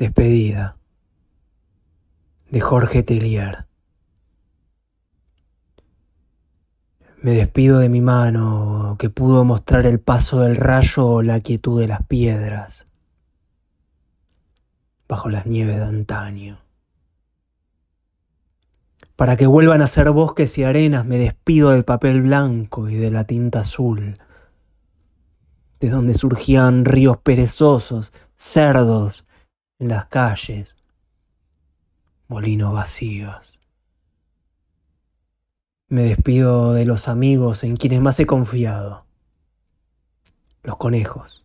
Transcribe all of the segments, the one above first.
Despedida de Jorge Telier. Me despido de mi mano que pudo mostrar el paso del rayo o la quietud de las piedras bajo las nieves de antaño. Para que vuelvan a ser bosques y arenas me despido del papel blanco y de la tinta azul, de donde surgían ríos perezosos, cerdos en las calles, molinos vacíos. Me despido de los amigos en quienes más he confiado, los conejos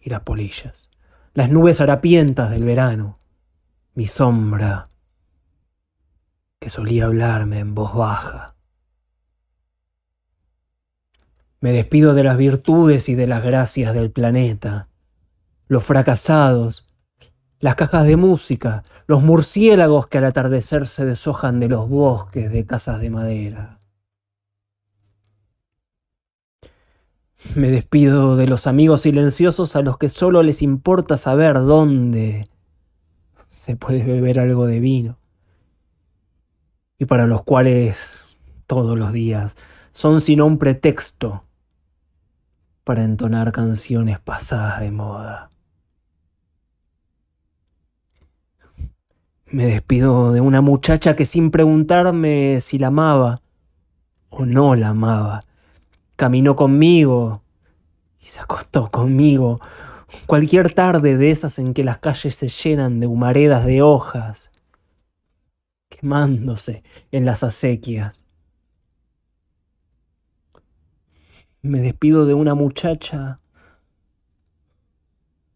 y las polillas, las nubes harapientas del verano, mi sombra que solía hablarme en voz baja. Me despido de las virtudes y de las gracias del planeta, los fracasados, las cajas de música, los murciélagos que al atardecer se deshojan de los bosques de casas de madera. Me despido de los amigos silenciosos a los que solo les importa saber dónde se puede beber algo de vino y para los cuales todos los días son sino un pretexto para entonar canciones pasadas de moda. Me despido de una muchacha que sin preguntarme si la amaba o no la amaba, caminó conmigo y se acostó conmigo cualquier tarde de esas en que las calles se llenan de humaredas de hojas, quemándose en las acequias. Me despido de una muchacha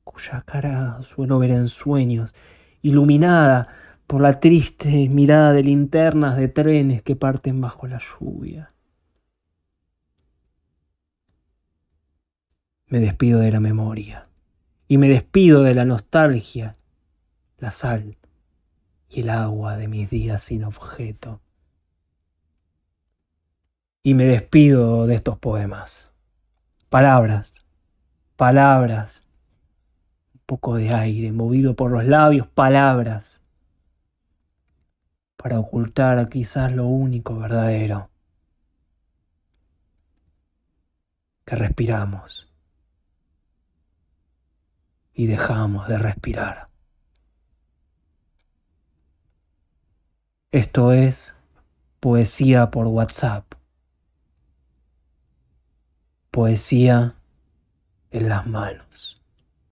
cuya cara suelo ver en sueños, iluminada por la triste mirada de linternas de trenes que parten bajo la lluvia. Me despido de la memoria y me despido de la nostalgia, la sal y el agua de mis días sin objeto. Y me despido de estos poemas. Palabras, palabras, un poco de aire movido por los labios, palabras para ocultar quizás lo único verdadero que respiramos y dejamos de respirar. Esto es poesía por WhatsApp. Poesía en las manos.